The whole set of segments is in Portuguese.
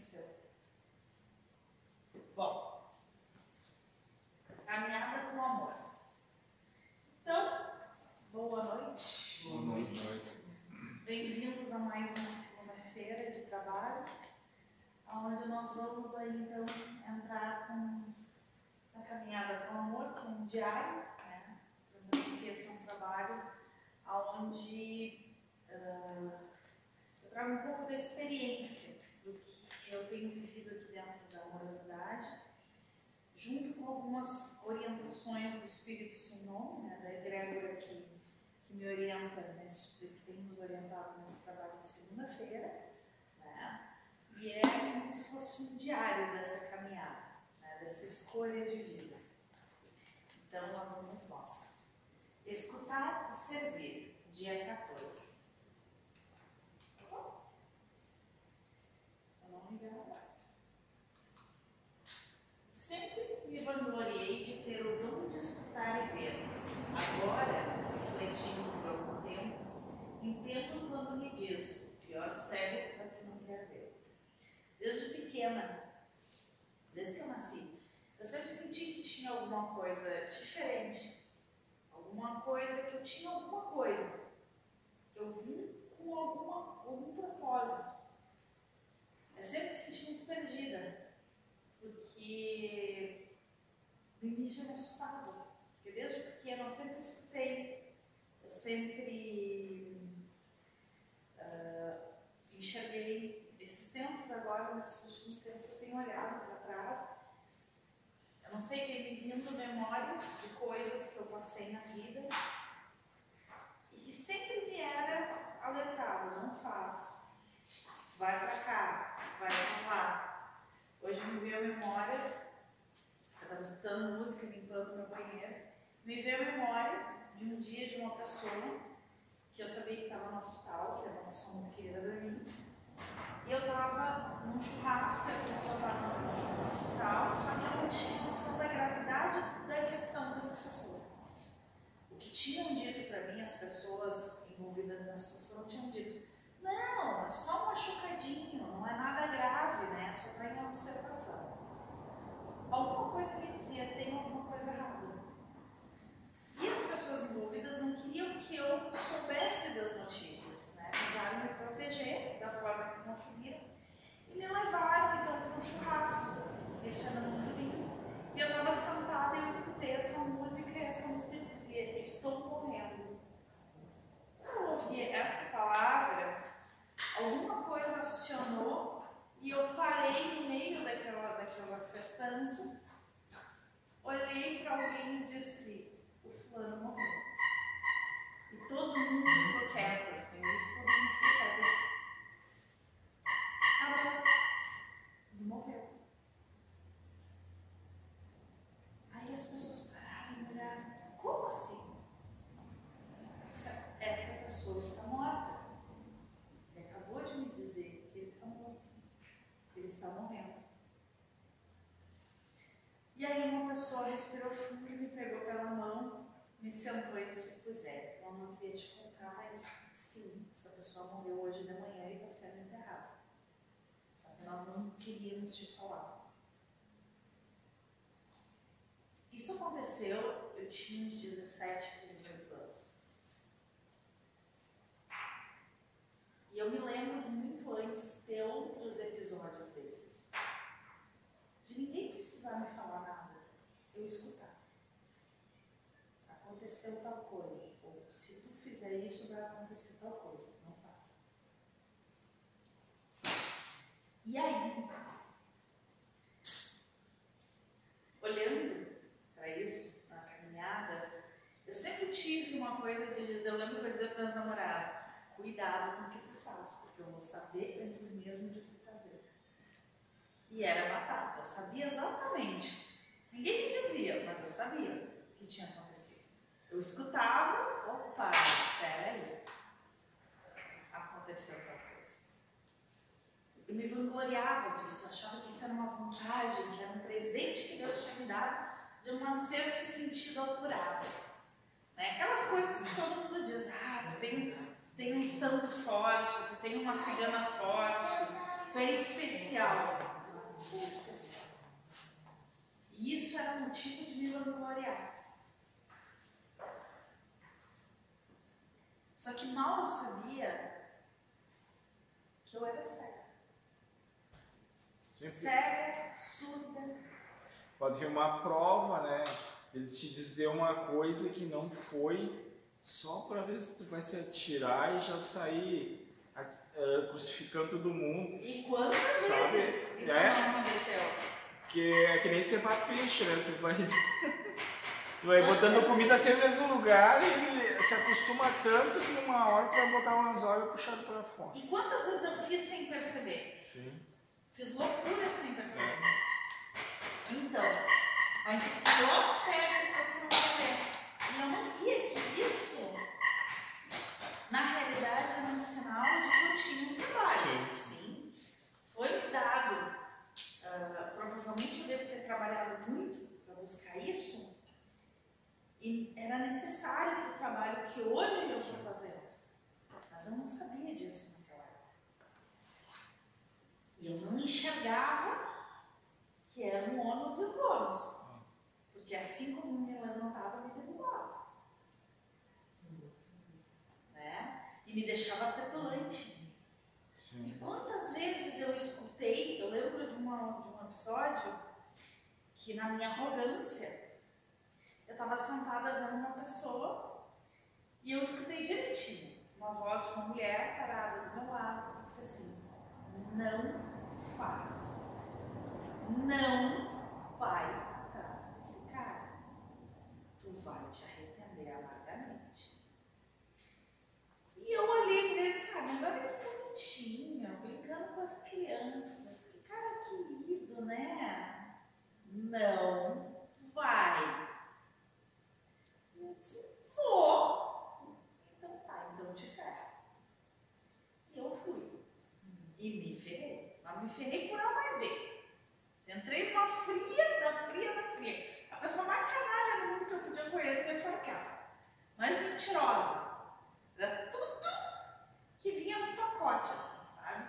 seu. Bom, caminhada com amor. Então, boa noite. Boa noite. Bem-vindos a mais uma segunda-feira de trabalho, onde nós vamos aí então entrar com na caminhada com amor, é um diário, né? que esse é um trabalho onde uh, eu trago um pouco da experiência eu tenho vivido aqui dentro da amorosidade, junto com algumas orientações do Espírito Nome, né, da egrégora que, que me orienta, nesse, que tem nos orientado nesse trabalho de segunda-feira, né, e é como se fosse um diário dessa caminhada, né, dessa escolha de vida. Então, lá vamos nós. Escutar e servir, dia 14. Sempre me vangloriei de ter o dom de escutar e ver. Agora, refletindo por algum tempo, entendo quando me diz: pior cego para que não quer ver. Desde pequena, desde que eu nasci, eu sempre senti que tinha alguma coisa diferente, alguma coisa que eu tinha alguma coisa, que eu vim com alguma, algum propósito. Eu sempre me senti muito perdida, porque no início eu me assustava, porque desde pequena eu sempre escutei, eu sempre uh, enxerguei. Esses tempos agora, nesses últimos tempos, eu tenho olhado para trás. Eu não sei, tem me vindo memórias de coisas que eu passei na vida e que sempre me era alertado, não faz, vai para cá, vai para lá. Hoje me veio a memória, eu estava escutando música, limpando meu banheiro, me veio a memória de um dia de uma pessoa que eu sabia que estava no hospital, que era uma pessoa muito querida para mim, e eu estava num churrasco, essa pessoa estava no hospital, só que eu não tinha noção da gravidade da questão dessa pessoa. O que tinham dito para mim, as pessoas envolvidas na situação tinham dito, não, é só um machucadinho, não é nada grave, né? Só está em observação. Alguma coisa me dizia, tem alguma coisa errada. E as pessoas envolvidas não queriam que eu soubesse das notícias, né? Tentaram me proteger da forma que conseguiram e me levaram então para um churrasco. Isso era no domingo. E eu estava sentada e eu escutei essa música e essa música dizia: Estou morrendo. Quando eu ouvi essa palavra, alguma coisa acionou e eu parei no meio daquela, daquela festança, olhei para alguém e disse: O fulano morreu. E todo mundo ficou quieto, assim, todo mundo ficou quieto assim. Acabou. Ele morreu. Aí as pessoas pararam e me olharam: Como assim? Essa, essa pessoa está morta. Ele acabou de me dizer que ele está morto. Ele está morrendo. E aí uma pessoa respirou fundo e me pegou pela mão, me sentou e disse, pois é, eu não queria te contar, mas sim, essa pessoa morreu hoje de manhã e está sendo enterrada. Só que nós não queríamos te falar. Isso aconteceu, eu tinha de 17 para 18 anos. E eu me lembro de muito antes ter outros episódios desses. De ninguém precisar me falar nada, eu escutar. Aconteceu tal coisa, ou se tu fizer isso, vai acontecer tal coisa, não faça. E aí, olhando para isso, na caminhada, eu sempre tive uma coisa de dizer, eu lembro que eu dizia para meus namorados, cuidado com o que tu faz, porque eu vou saber antes mesmo de tu fazer. E era batata, eu sabia exatamente. Ninguém me dizia, mas eu sabia o que tinha acontecido. Eu escutava, opa, peraí, aconteceu tal coisa. Eu me vangloriava disso, achava que isso era uma vantagem, que era um presente que Deus tinha me dado de um sexto sentido apurado. Né? Aquelas coisas que todo mundo diz, ah, tu tem, tem um santo forte, tu tem uma cigana forte, tu é especial. Eu sou especial. E isso era motivo de me vangloriar. Só que mal eu sabia que eu era cega. Sempre. Cega, surda. Pode vir uma prova, né? Eles te dizer uma coisa que não foi, só para ver se tu vai se atirar e já sair uh, crucificando todo mundo. E quantas sabe? vezes isso é? não aconteceu? Que é que nem ser peixe, né? Tu vai. Tu vai botando comida sempre no mesmo lugar e se acostuma tanto que numa hora tu vai botar um anzol e puxar para fora. E quantas vezes eu fiz sem perceber? Sim. Fiz loucura sem perceber. Então, mas o pior cego é que não saber. E eu não via que isso, na realidade, era um sinal de que eu tinha um trabalho. Sim. Sim. Foi me dado. Uh, provavelmente eu devo ter trabalhado muito para buscar isso e era necessário para o trabalho que hoje eu estou fazendo. Mas eu não sabia disso naquela época. E eu não enxergava que era um ônus e um bônus. Porque assim como me levantava, me derrubava. Né? E me deixava petulante. E quantas vezes eu escutei, eu lembro de, uma, de um episódio que na minha arrogância, eu estava sentada vendo uma pessoa e eu escutei direitinho. Uma voz de uma mulher parada do meu lado e disse assim: Não faz, não vai atrás desse cara, tu vai te arrepender amargamente. E eu olhei para ele e disse: Ah, mas olha que bonitinho, brincando com as crianças, que cara querido, né? Não vai disse, vou. Então tá, então te ferro. E eu fui. E me ferrei. Mas me ferrei por A mais B. Entrei numa fria, da fria, da fria. A pessoa mais canalha do mundo que eu podia conhecer foi aquela. Mais mentirosa. Era tudo que vinha no pacote, assim, sabe?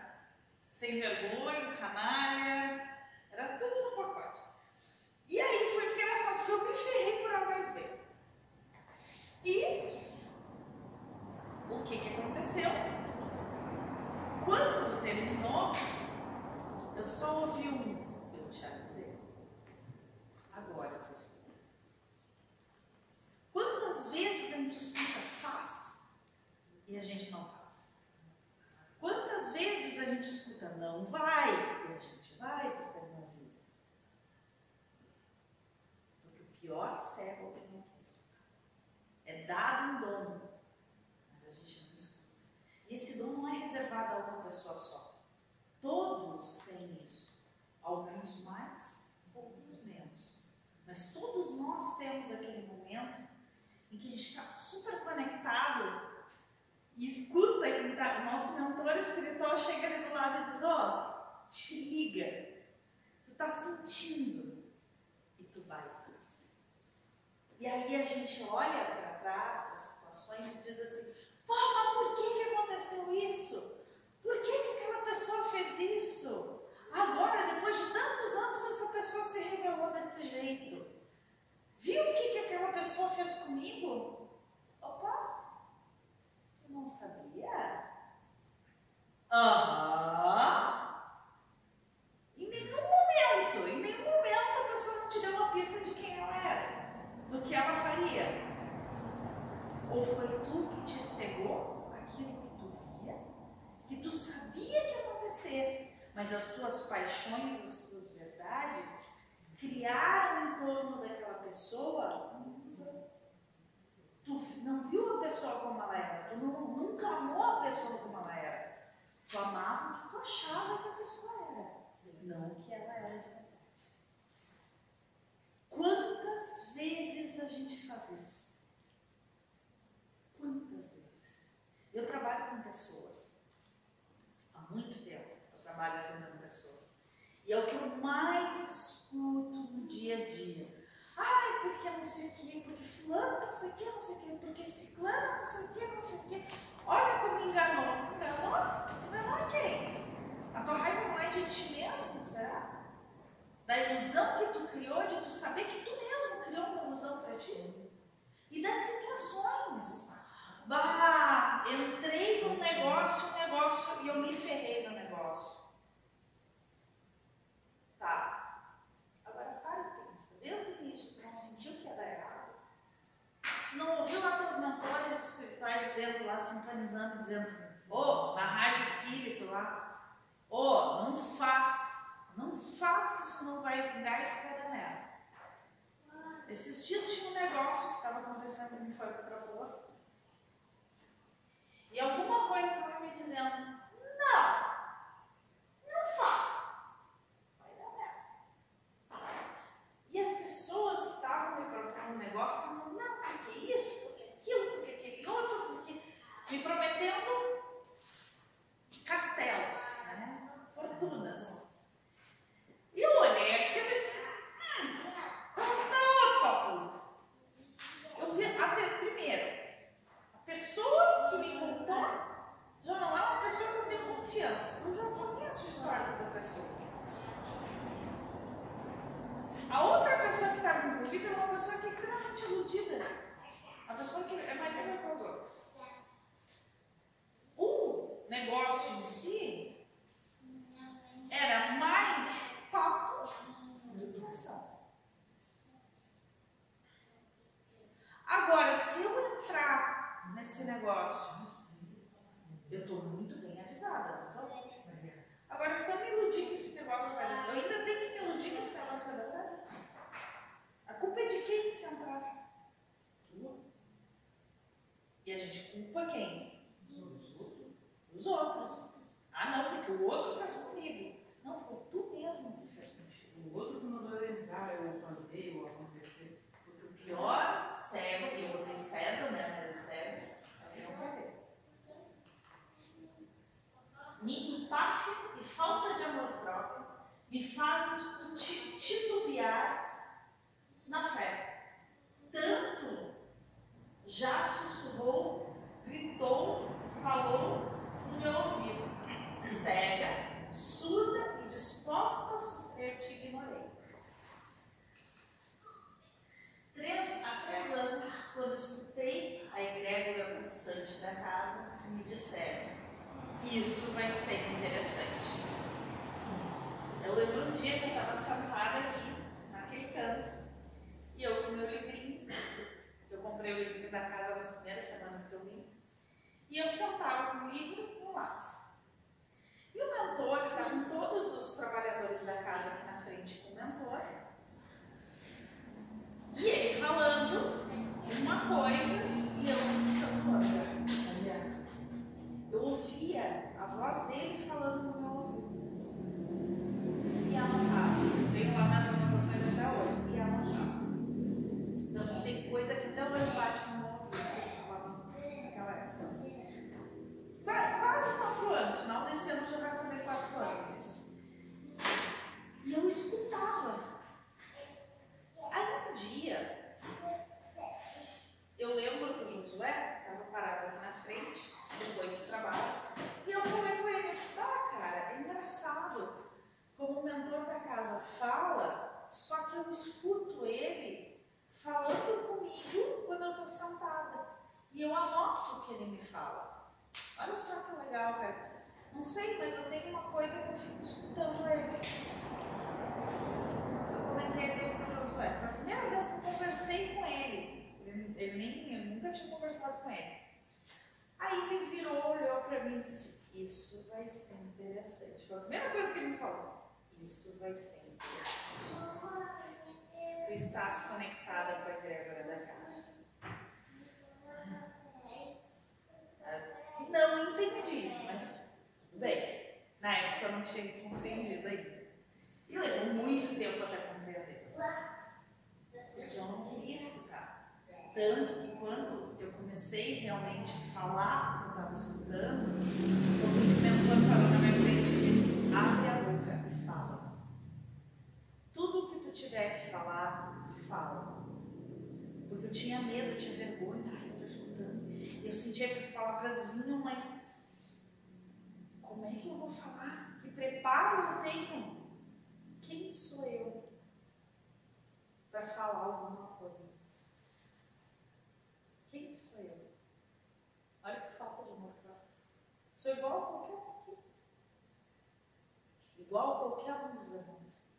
Sem vergonha, canalha. Era tudo no pacote. E aí foi engraçado, porque eu me ferrei por A mais B. E o que, que aconteceu? Quando terminou, eu só ouvi um, eu te avisei. Agora, pessoal. Quantas vezes a gente escuta faz e a gente não faz? Quantas vezes a gente escuta não vai e a gente vai para o teimosia? Porque o pior cego é o que é dado um dom, mas a gente não escuta. E esse dom não é reservado a uma pessoa só. Todos têm isso. Alguns mais, outros menos. Mas todos nós temos aquele momento em que a gente está super conectado e escuta quem está. O nosso mentor espiritual chega ali do lado e diz: Ó, oh, te liga. Tu está sentindo e tu vai fazer. E aí a gente olha para trás para situações e diz assim: pô, mas por que, que aconteceu isso? Por que, que aquela pessoa fez isso? Agora, depois de tantos anos, essa pessoa se revelou desse jeito. Viu o que, que aquela pessoa fez comigo? Não sabia? Aham. dizendo pessoa. A outra pessoa que estava envolvida é uma pessoa que é extremamente iludida. A pessoa que é maligna com os outras. O negócio em si Tanto que quando eu comecei realmente a falar o que eu estava escutando, o plano falou na minha frente e disse: abre a boca e fala. Tudo o que tu tiver que falar, fala. Porque eu tinha medo, eu tinha vergonha, ai, eu estou escutando. Eu sentia que as palavras vinham, mas como é que eu vou falar? Que preparo eu tenho? Quem sou eu para falar alguma coisa? Isso sou eu? Olha que falta de amor próprio. Sou igual a qualquer um aqui. Igual a qualquer um dos irmãos.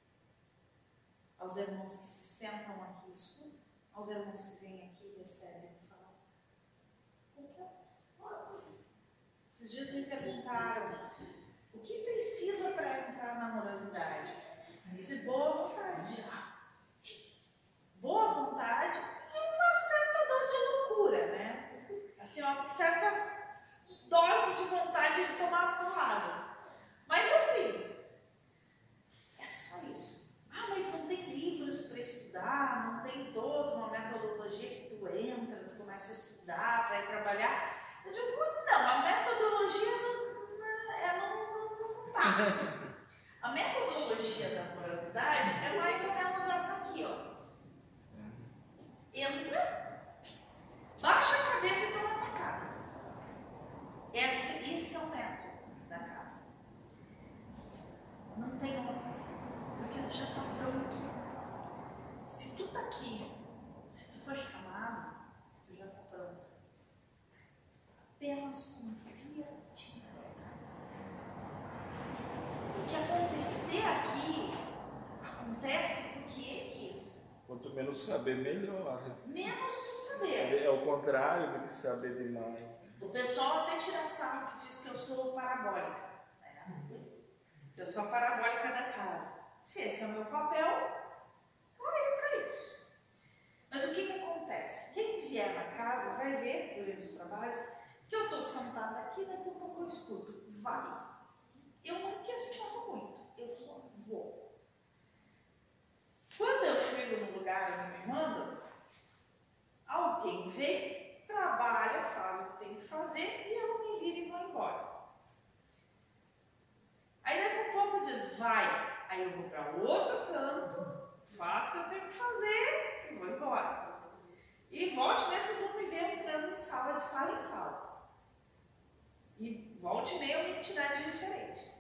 Aos irmãos que se sentam aqui e escutam, aos irmãos que vêm aqui e recebem e falam. Qualquer um. Esses dias me perguntaram o que precisa para entrar na amorosidade. Eu boa vontade. Boa vontade Assim, uma certa dose de vontade de tomar porrada. Mas assim, é só isso. Ah, mas não tem livros para estudar, não tem toda uma metodologia que tu entra, tu começa a estudar para ir trabalhar. Eu digo, não, a metodologia não, não, é, não, não, não tá. A metodologia da amorosidade é mais ou menos essa aqui, ó. Entra, baixa a cabeça e toma atacada. Esse, esse é o método da casa. Não tem outro. Porque tu já está pronto. Se tu está aqui, se tu for chamado, tu já está pronto. Apenas confia te entrega. O que acontecer aqui, acontece porque ele quis. Quanto menos saber, melhor. Menos tu saber. É o contrário do que saber demais. O pessoal até tira sarro que diz que eu sou parabólica. Né? Eu sou a parabólica da casa. Se esse é o meu papel, eu aí para isso. Mas o que, que acontece? Quem vier na casa vai ver, durante os trabalhos, que eu estou sentada aqui, daqui a pouco eu escuto. Vai. Eu não questiono muito, eu só vou. Quando eu chego no lugar onde me mandam, alguém vem, trabalha, faz o que tem que fazer e eu me viro e vou embora. Aí daqui a pouco diz, vai. Aí eu vou para outro canto, faço o que eu tenho que fazer e vou embora. E volte e vocês vão me ver entrando em sala, de sala em sala. E volte e meia uma entidade diferente.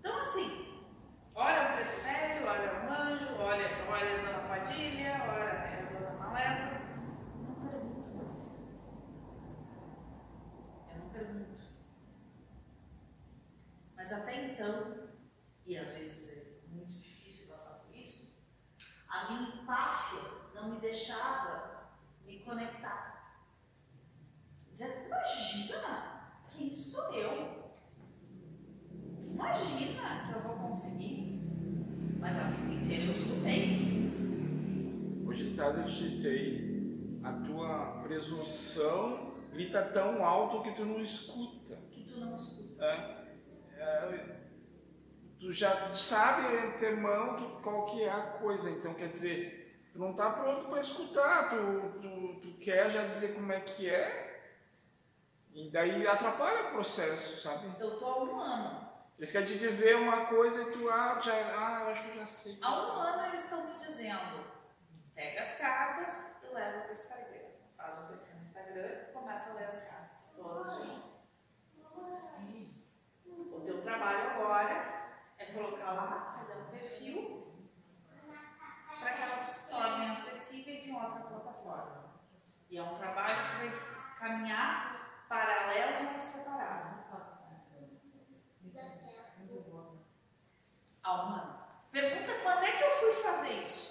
Então assim, olha o preto velho, olha o anjo, olha, olha a dona Padilha, olha a dona Malévola. Não pergunto mais. Eu não pergunto. Mas até então, e às vezes é muito difícil passar por isso, a minha empáfia não me deixava me conectar. Dizendo, imagina, quem sou eu? Imagina que eu vou conseguir. Mas a vida inteira eu escutei. Digitei. A tua presunção grita tão alto que tu não escuta. Que tu não escuta. É, é, tu já sabe antemão que, qual que é a coisa, então quer dizer, tu não está pronto para escutar, tu, tu, tu quer já dizer como é que é, e daí atrapalha o processo, sabe? Eu estou há um ano. Eles querem te dizer uma coisa e tu, ah, já, ah eu acho que eu já sei. Há um ano eles estão me dizendo, pega as cartas e leva para o Instagram. Faz um perfil no Instagram e começa a ler as cartas, todas novo. O teu trabalho agora é colocar lá, fazer um perfil para que elas se tornem acessíveis em outra plataforma. E é um trabalho que vai caminhar paralelo, mas separado. Ano. Pergunta quando é que eu fui fazer isso?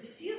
receive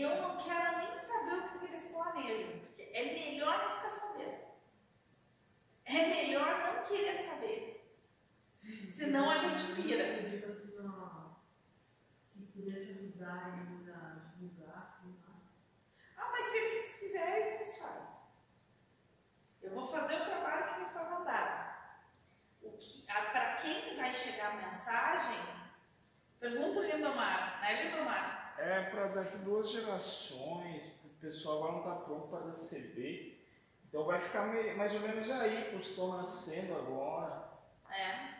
Eu não quero duas gerações, o pessoal agora não está pronto para receber. Então vai ficar mais ou menos aí, que estão nascendo agora. É.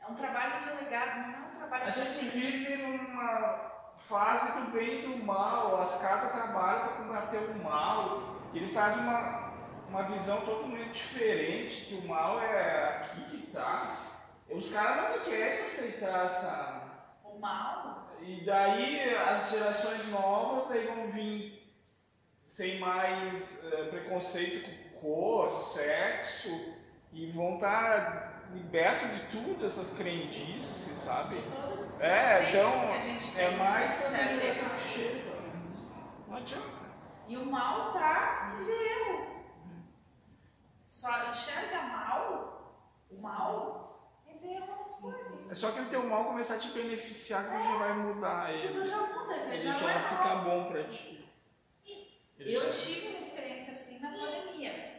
É um trabalho de legado, não é um trabalho a de. A gente vive numa fase do bem e do mal, as casas trabalham para combater o mal, eles fazem uma, uma visão totalmente diferente, que o mal é aqui que está. Os caras não querem aceitar essa. O mal? e daí as gerações novas daí vão vir sem mais eh, preconceito com cor, sexo, e vão estar tá liberto de tudo essas crendices, sabe? De é, então é mais que assim, chega. Não adianta. E o mal tá vendo. Só enxerga mal, o mal ver nas coisas. É só que ele teu mal começar a te beneficiar que tu já vai mudar E tu ele. já muda, que Ele já já é vai ficar bom pra ti. Ele Eu tive uma experiência assim na pandemia.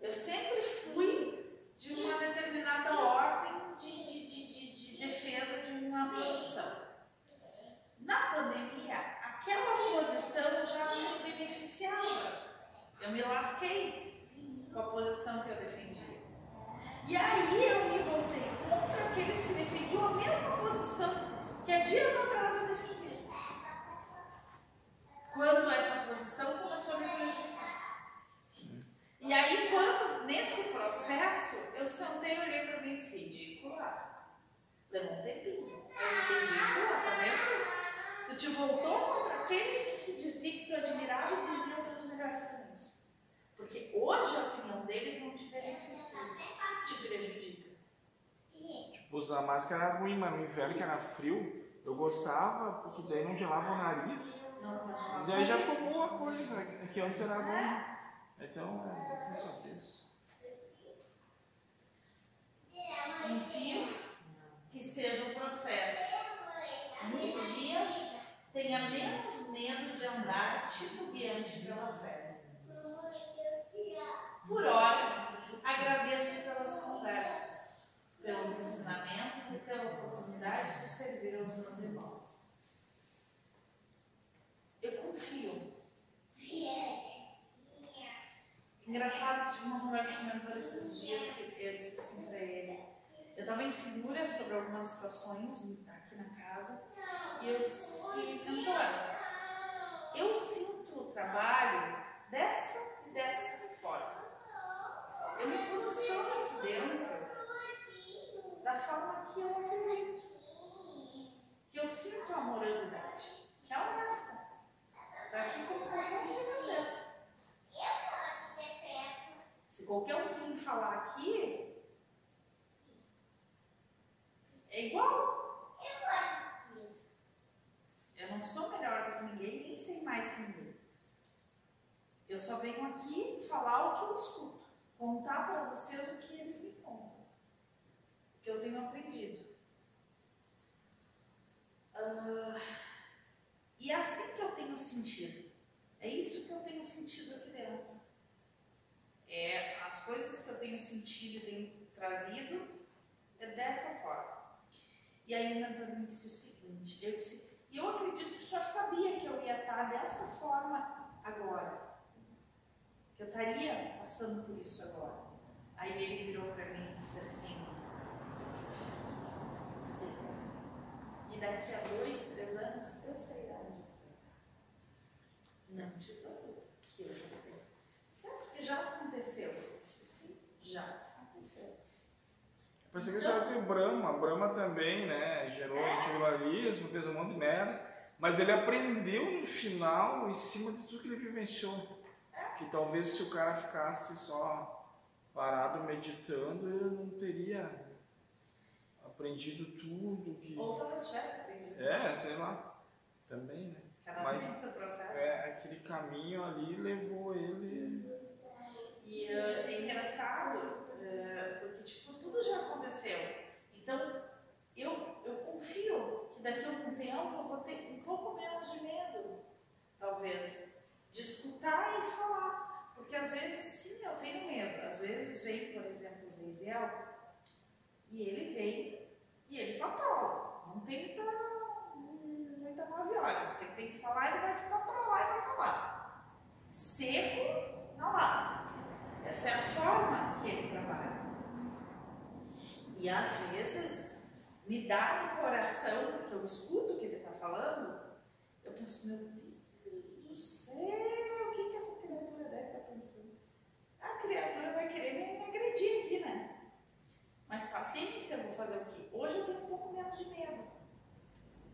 Eu sempre fui de uma determinada ordem de, de, de, de, de defesa de uma posição. Na pandemia, aquela posição já me beneficiava. Eu me lasquei com a posição que eu defendia. E aí eu me voltei contra aqueles que defendiam a mesma posição que há dias atrás eu defendia quando essa posição começou a me prejudicar. E aí, quando, nesse processo, eu sentei, olhei para mim e disse, ridícula. Levou um tempinho. Eu disse, ridícula, tá vendo? Tu te voltou contra aqueles que tu dizia que tu admirava e diziam teus melhores caminhos. Porque hoje a opinião deles não te beneficia, te prejudica. Tipo, usar máscara era ruim, mas no inverno que era frio, eu gostava, porque daí não gelava o nariz. Não pode falar. E aí já ficou boa a coisa, né? que antes era bom. Então, é, a Deus. Enfim, que seja um processo. Um dia tenha menos medo de andar titubeante pela fé. Por hora, agradeço pelas conversas, pelos ensinamentos e pela oportunidade de servir aos meus irmãos. Eu confio. Engraçado que tive uma conversa com o mentor esses dias que eu disse assim para ele. Eu estava insegura sobre algumas situações aqui na casa e eu disse, mentor, eu sinto o trabalho dessa e dessa forma. Eu me posiciono aqui dentro da forma que eu acredito. Que eu sinto amorosidade, que é honesta. Está aqui como qualquer um de vocês. Se qualquer um vir falar aqui, é igual. Eu não sou melhor do que ninguém, nem sei mais que ninguém. Eu só venho aqui falar o que eu escuto, contar para vocês o que eles me contam, o que eu tenho aprendido. Ah, e é assim que eu tenho sentido. É isso que eu tenho sentido aqui dentro. É, as coisas que eu tenho sentido e tenho trazido é dessa forma. E aí mentor me disse o seguinte, eu disse, eu acredito que o senhor sabia que eu ia estar dessa forma agora. Eu estaria passando por isso agora. Aí ele virou para mim e disse assim, sim. E daqui a dois, três anos eu sei de onde. Não te preocupe, que eu já sei. Sabe porque já aconteceu? Eu disse, sim, já aconteceu. Pensei que a senhora tem Brahma. Brahma também, né? Gerou individualismo, fez um monte de merda. Mas ele aprendeu no final em cima de tudo que ele vivenciou. Que talvez se o cara ficasse só parado meditando, ele não teria aprendido tudo que. Ou talvez tivesse aprendido. É, sei lá. Também, né? Cada Mas- tem seu processo. É, aquele caminho ali levou ele. E eh, é engraçado, eh, porque tipo, tudo já aconteceu. Então, eu, eu confio que daqui a algum tempo eu vou ter um pouco menos de medo, talvez, de escutar e falar. Porque às vezes, sim, eu tenho medo. Às vezes vem, por exemplo, o Zeizel, e ele vem e ele patrola. Não tem muita, muita nove horas. O que ele tem que falar, ele vai te patrolar e vai falar. Seco, na lata. Essa é a forma que ele trabalha. E às vezes me dá no coração, porque eu escuto o que ele está falando, eu penso, meu Deus céu, o que, que essa criatura deve estar pensando? A criatura vai querer me, me agredir aqui, né? Mas paciência, eu vou fazer o quê? Hoje eu tenho um pouco menos de medo.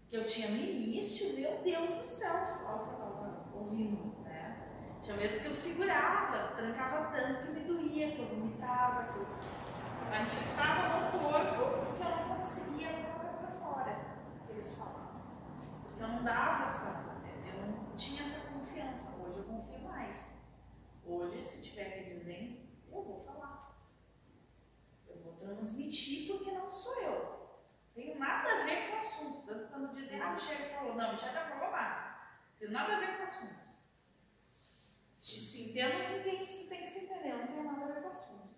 Que eu tinha no início, meu Deus do céu, falar o que eu estava ouvindo, né? Tinha vezes que eu segurava, trancava tanto que me doía, que eu vomitava, que eu manifestava no corpo que eu não conseguia colocar para fora, que eles falavam. Porque eu não dava essa, eu tinha essa confiança. Hoje eu confio mais. Hoje, se tiver que dizer, eu vou falar. Eu vou transmitir porque não sou eu. Tem nada a ver com o assunto. Tanto quando dizem, ah, Michelle falou. Não, Michelle não falou nada. Tem nada a ver com o assunto. Se entendam com quem vocês têm que se entender, não tem nada a ver com o assunto.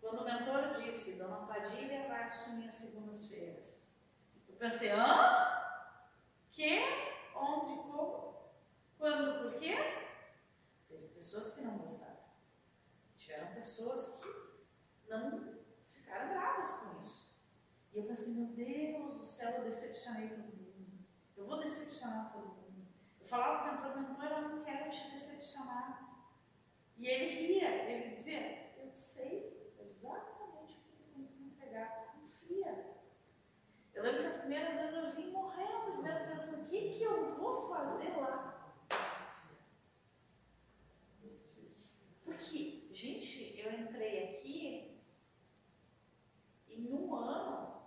Quando o mentor disse, Dona Padilha vai assumir as segundas-feiras, eu pensei, hã? Que? Onde? Como? Quando? Por quê? Teve pessoas que não gostaram. Tiveram pessoas que não ficaram bravas com isso. E eu pensei, meu Deus do céu, eu decepcionei todo mundo. Eu vou decepcionar todo mundo. Eu falava para o mentor, mentor, eu não quero te decepcionar. E ele ria, ele dizia, eu sei exatamente o que tu tem que me entregar, confia. Eu lembro que as primeiras vezes eu vim morrendo de medo, pensando, o que, que eu vou fazer lá? Porque, gente, eu entrei aqui em um ano,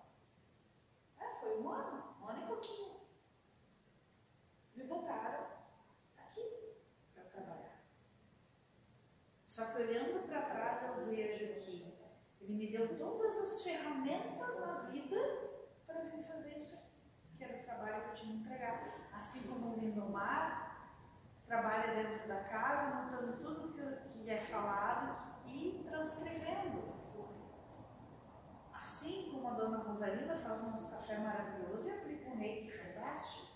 é, foi um ano, um ano e pouquinho. Me botaram aqui para trabalhar. Só que olhando para trás eu vejo que ele me deu todas as ferramentas na vida para vir fazer isso aqui, que era o trabalho que eu tinha empregado. Assim como o Lindomar trabalha dentro da casa, montando tudo que é falado e transcrevendo. Assim como a dona Rosalina faz um café maravilhoso e aplica um reiki fantástico.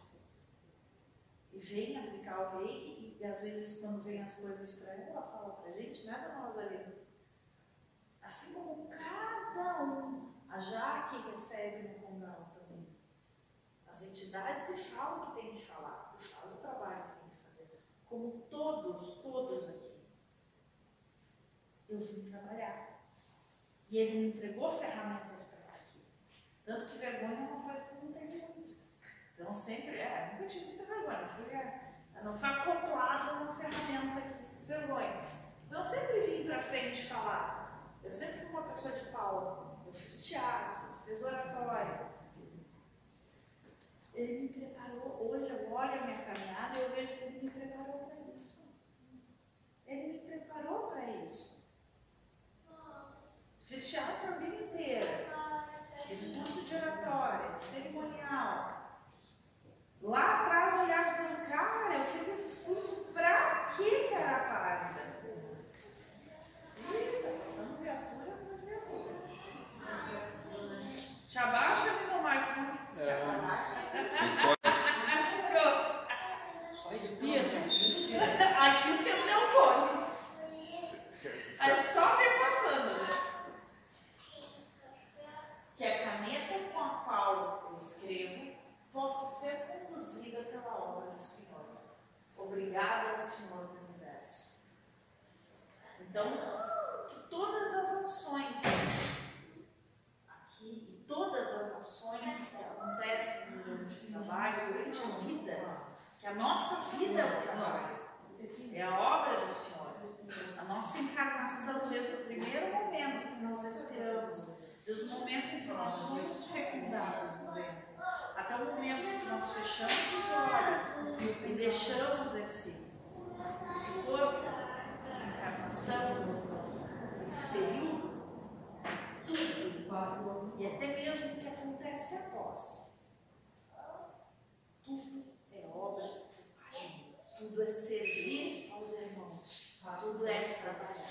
E vem aplicar o reiki, e às vezes, quando vem as coisas para ela, ela fala para a gente, né, dona Rosalina? Assim como cada um, a Jaque recebe no condão também. As entidades se falam que tem que falar, e faz o trabalho que tem que fazer. Como todos, todos aqui. Eu vim trabalhar. E ele me entregou ferramentas para estar aqui. Tanto que vergonha é uma coisa que eu não tenho muito. Então sempre, é, nunca tive muita vergonha. Fui, é, não foi acoplada uma ferramenta aqui, vergonha. Então eu sempre vim para frente falar. Eu sempre fui uma pessoa de palco. Eu fiz teatro, fiz oratória. Ele me preparou, eu olho a minha eu vejo que ele me preparou para isso. Ele me preparou para isso. Fiz teatro a vida inteira. Fiz curso de oratória, de cerimonial. Lá atrás eu olhava dizendo, cara, eu fiz esses cursos pra quê, cara pálida? Tá passando viatura atrás de viatura. Te abaixa ali no mar que vamos te buscar. É. Só espia, gente. Aqui o teu não corre. Aí só vem passando, né? que a caneta com a qual eu escrevo possa ser conduzida pela obra do Senhor. Obrigada ao Senhor do universo. Então, que todas as ações aqui e todas as ações que acontecem durante o trabalho, durante a vida, que a nossa vida é o trabalho, é a obra do Senhor. A nossa encarnação desde o primeiro momento que nós respiramos Desde o momento em que nós somos fecundados no ventre, até o momento que nós fechamos os olhos e deixamos esse, esse corpo, essa encarnação, esse período, tudo, e até mesmo o que acontece após, tudo é obra do Pai, tudo é servir aos irmãos, tudo é trabalhar,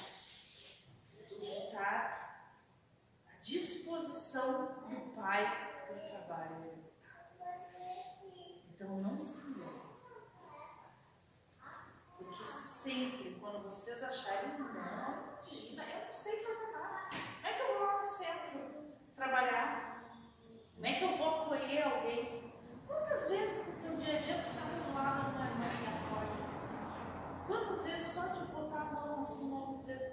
tudo está disposição do Pai para o trabalho. Então não se engane. Porque sempre, quando vocês acharem, não, imagina, eu não sei fazer nada. Como é que eu vou lá no centro trabalhar? Como é que eu vou acolher alguém? Quantas vezes no teu dia a dia tu senta do lado de uma irmã que acolhe? Quantas vezes só de botar a mão assim, vamos dizer,